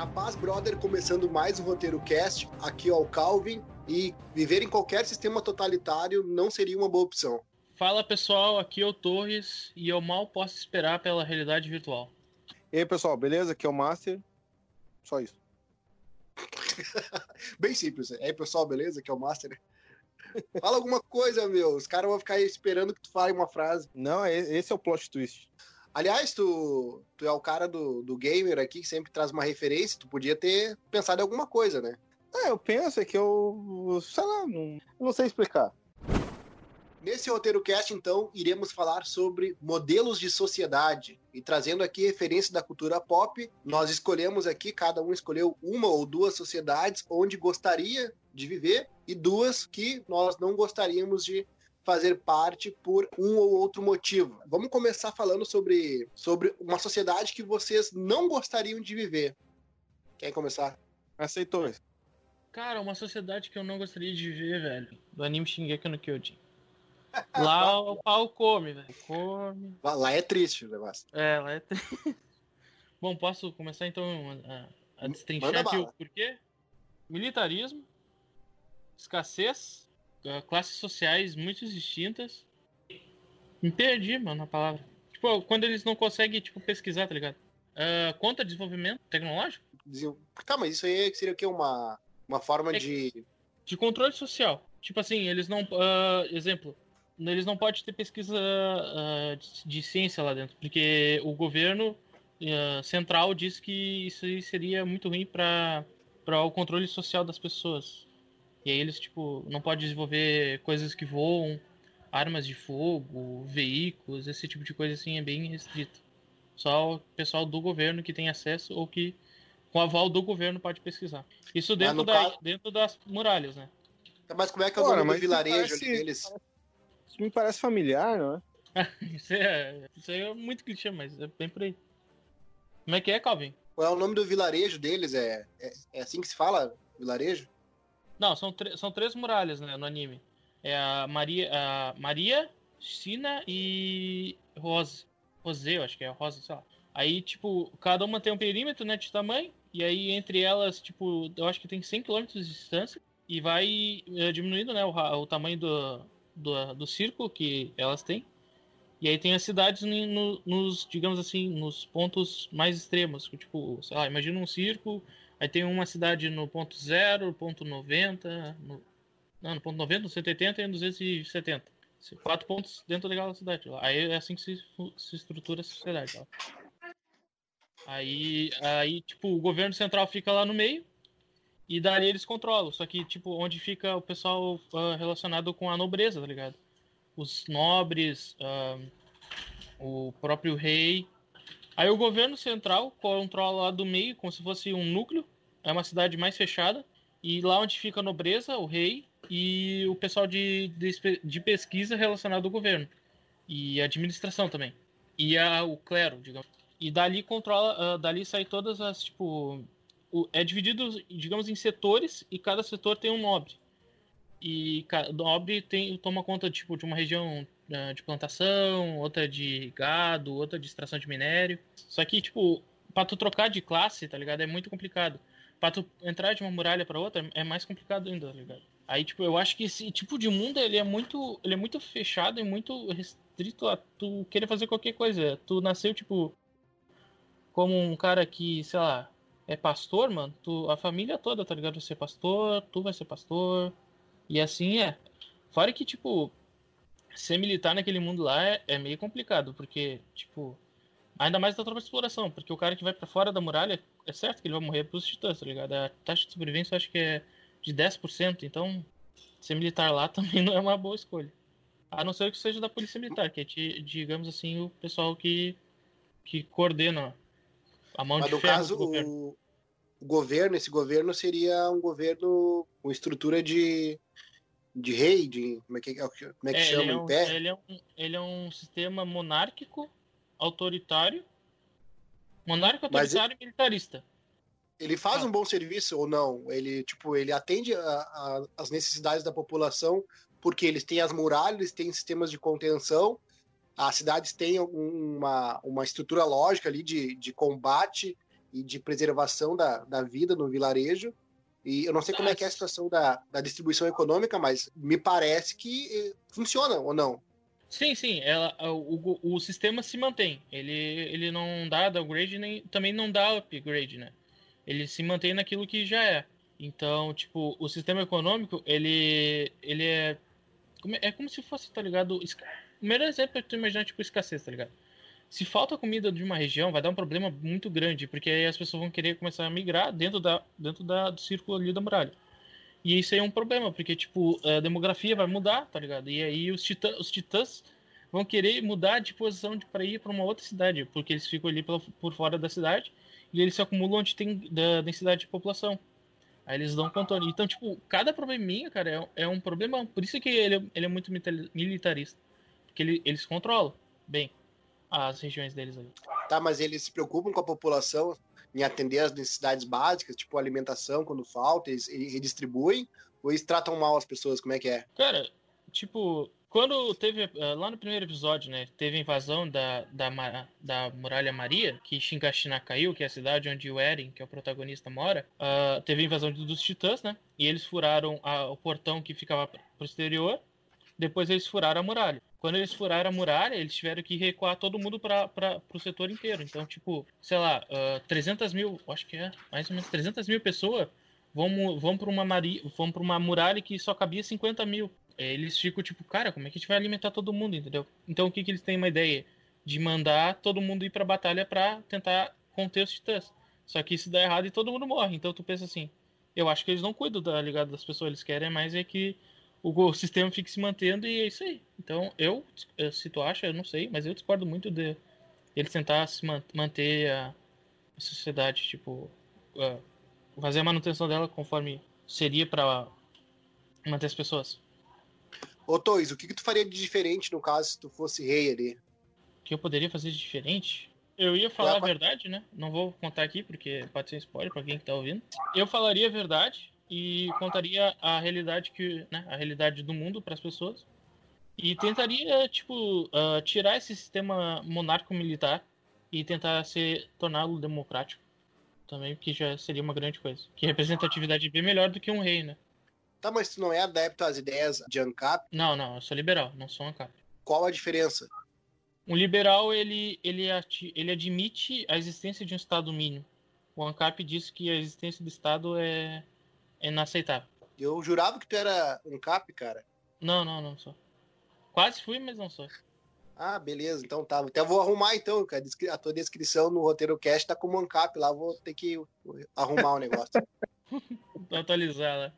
Capaz Brother começando mais um roteiro cast, aqui é o Calvin, e viver em qualquer sistema totalitário não seria uma boa opção. Fala pessoal, aqui é o Torres e eu mal posso esperar pela realidade virtual. E aí pessoal, beleza? Aqui é o Master. Só isso. Bem simples. E aí pessoal, beleza? Aqui é o Master. Fala alguma coisa, meu. Os caras vão ficar esperando que tu fale uma frase. Não, esse é o plot twist. Aliás, tu, tu é o cara do, do gamer aqui que sempre traz uma referência. Tu podia ter pensado em alguma coisa, né? É, eu penso é que eu. sei lá, não, não sei explicar. Nesse roteiro cast, então, iremos falar sobre modelos de sociedade. E trazendo aqui referência da cultura pop, nós escolhemos aqui, cada um escolheu uma ou duas sociedades onde gostaria de viver e duas que nós não gostaríamos de fazer parte por um ou outro motivo. Vamos começar falando sobre, sobre uma sociedade que vocês não gostariam de viver. Quer começar? Aceitou isso. Cara, uma sociedade que eu não gostaria de viver, velho. Do anime Shingeki no Kyojin. Lá o pau come, velho. Come. Lá é triste o negócio. É, lá é triste. Bom, posso começar então a, a destrinchar aqui o porquê? Militarismo, escassez, classes sociais muito distintas. Me perdi, mano, na palavra. Tipo, quando eles não conseguem, tipo, pesquisar, tá ligado? Uh, conta desenvolvimento tecnológico? Tá, mas isso aí seria o quê? Uma, uma forma é de... De controle social. Tipo assim, eles não... Uh, exemplo, eles não podem ter pesquisa uh, de, de, ciência lá dentro, porque o governo central diz que isso seria muito ruim para o controle social das pessoas. E aí eles, tipo, não podem desenvolver coisas que voam, armas de fogo, veículos, esse tipo de coisa assim é bem restrito. Só o pessoal do governo que tem acesso ou que, com aval do governo, pode pesquisar. Isso dentro, da, caso... dentro das muralhas, né? Mas como é que é o nome do vilarejo parece, deles? Isso me parece familiar, não é? isso, é isso aí é muito clichê, mas é bem por aí. Como é que é, Calvin? Qual é o nome do vilarejo deles? É, é, é assim que se fala? Vilarejo? Não, são, são três muralhas né, no anime. É a Maria, a Maria, Sina e Rose. Rosé, eu acho que é Rosa, sei lá. Aí, tipo, cada uma tem um perímetro, né, de tamanho. E aí, entre elas, tipo, eu acho que tem 100 km de distância. E vai é, diminuindo, né, o, o tamanho do, do, do círculo que elas têm. E aí tem as cidades no, nos, digamos assim, nos pontos mais extremos. Tipo, sei lá, imagina um círculo Aí tem uma cidade no ponto 0, ponto 90, no, não, no ponto 90, no 180 e no 270. Quatro pontos dentro daquela cidade. Aí é assim que se, se estrutura a sociedade. Aí, aí, tipo, o governo central fica lá no meio e dali eles controlam. Só que, tipo, onde fica o pessoal uh, relacionado com a nobreza, tá ligado? Os nobres, uh, o próprio rei, Aí o governo central controla lá do meio, como se fosse um núcleo. É uma cidade mais fechada. E lá onde fica a nobreza, o rei e o pessoal de, de, de pesquisa relacionado ao governo. E administração também. E a, o clero, digamos. E dali controla, uh, dali sai todas as, tipo... O, é dividido, digamos, em setores e cada setor tem um nobre. E cada nobre tem, toma conta, tipo, de uma região de plantação, outra de gado, outra de extração de minério. Só que, tipo, pra tu trocar de classe, tá ligado? É muito complicado. Pra tu entrar de uma muralha para outra é mais complicado ainda, tá ligado? Aí, tipo, eu acho que esse tipo de mundo, ele é muito, ele é muito fechado e muito restrito a tu querer fazer qualquer coisa. Tu nasceu, tipo, como um cara que, sei lá, é pastor, mano, tu, a família toda, tá ligado? Vai ser pastor, tu vai ser pastor, e assim é. Fora que, tipo, ser militar naquele mundo lá é, é, meio complicado, porque, tipo, ainda mais da tropa de exploração, porque o cara que vai para fora da muralha, é certo que ele vai morrer pros titãs, tá ligado? A taxa de sobrevivência eu acho que é de 10%, então ser militar lá também não é uma boa escolha. A não ser que seja da polícia militar, que é, digamos assim, o pessoal que, que coordena a mão Mas de no ferro caso, do governo. O governo, esse governo seria um governo com estrutura de de rei, de como é que, como é que é, chama, ele é, um, império? Ele é, um, ele é um sistema monárquico, autoritário, monárquico, autoritário e militarista. Ele faz ah. um bom serviço ou não? Ele, tipo, ele atende a, a, as necessidades da população porque eles têm as muralhas, eles têm sistemas de contenção, as cidades têm uma, uma estrutura lógica ali de, de combate, e de preservação da, da vida no vilarejo. E eu não sei como é que é a situação da, da distribuição econômica, mas me parece que eh, funciona ou não. Sim, sim, ela, o, o, o sistema se mantém. Ele, ele não dá downgrade nem também não dá upgrade, né? Ele se mantém naquilo que já é. Então, tipo, o sistema econômico, ele, ele é é como se fosse, tá ligado? O melhor exemplo é tu imaginar, tipo, escassez, tá ligado? Se falta comida de uma região, vai dar um problema muito grande, porque aí as pessoas vão querer começar a migrar dentro, da, dentro da, do círculo ali da muralha. E isso aí é um problema, porque, tipo, a demografia vai mudar, tá ligado? E aí os, titã, os titãs vão querer mudar de posição para ir para uma outra cidade, porque eles ficam ali por, por fora da cidade e eles se acumulam onde tem da densidade de população. Aí eles dão controle. Então, tipo, cada probleminha, cara, é, é um problema. Por isso que ele, ele é muito militarista. Porque ele, eles controlam bem as regiões deles ali. Tá, mas eles se preocupam com a população em atender as necessidades básicas, tipo alimentação quando falta, eles, eles redistribuem, ou eles tratam mal as pessoas, como é que é? Cara, tipo, quando teve, eh, lá no primeiro episódio, né, teve a invasão da, da, da Muralha Maria, que Shinkashina caiu, que é a cidade onde o Eren, que é o protagonista, mora, uh, teve a invasão dos titãs, né, e eles furaram a, o portão que ficava pro exterior, depois eles furaram a muralha. Quando eles furaram a muralha, eles tiveram que recuar todo mundo para o setor inteiro. Então, tipo, sei lá, uh, ah, 300 mil, acho que é mais ou menos 300 mil pessoas vão, vão para uma, vão uma muralha que só cabia 50 mil. Eles ficam tipo, cara, como é que a gente vai alimentar todo mundo, entendeu? Então, o que, que eles têm uma ideia? De mandar todo mundo ir para batalha para tentar conter os titãs. Só que isso dá errado e todo mundo morre. Então, tu pensa assim, eu acho que eles não cuidam da ligada das pessoas, eles querem mais é que o, sistema fique se mantendo e é isso aí. Então, eu, se tu acha, eu não sei, mas eu discordo muito de ele tentar se manter a, sociedade, tipo, fazer a manutenção dela conforme seria para manter as pessoas. Ô, Toys, o que, que tu faria de diferente no caso se tu fosse rei ali? O que eu poderia fazer de diferente? Eu ia falar a verdade, né? Não vou contar aqui porque pode ser spoiler para quem que tá ouvindo. Eu falaria a verdade e contaria a realidade que, né, a realidade do mundo para as pessoas e tentaria tipo uh, tirar esse sistema monárquico militar e tentar se torná-lo democrático também, porque já seria uma grande coisa. Que representatividade é bem melhor do que um rei, né? Tá, mas tu não é adepto às ideias de ANCAP? Não, não, eu sou liberal, não sou ANCAP. Qual a diferença? Um liberal, ele, ele, ele admite a existência de um Estado mínimo. O ANCAP diz que a existência do Estado é inaceitável. Eu jurava que tu era ANCAP, cara. Não, não, não sou. Quase fui, mas não sou. Ah, beleza, então tá. Até vou arrumar então, cara. A tua descrição no roteiro cast tá como ANCAP lá, vou ter que arrumar o negócio. atualizar, né?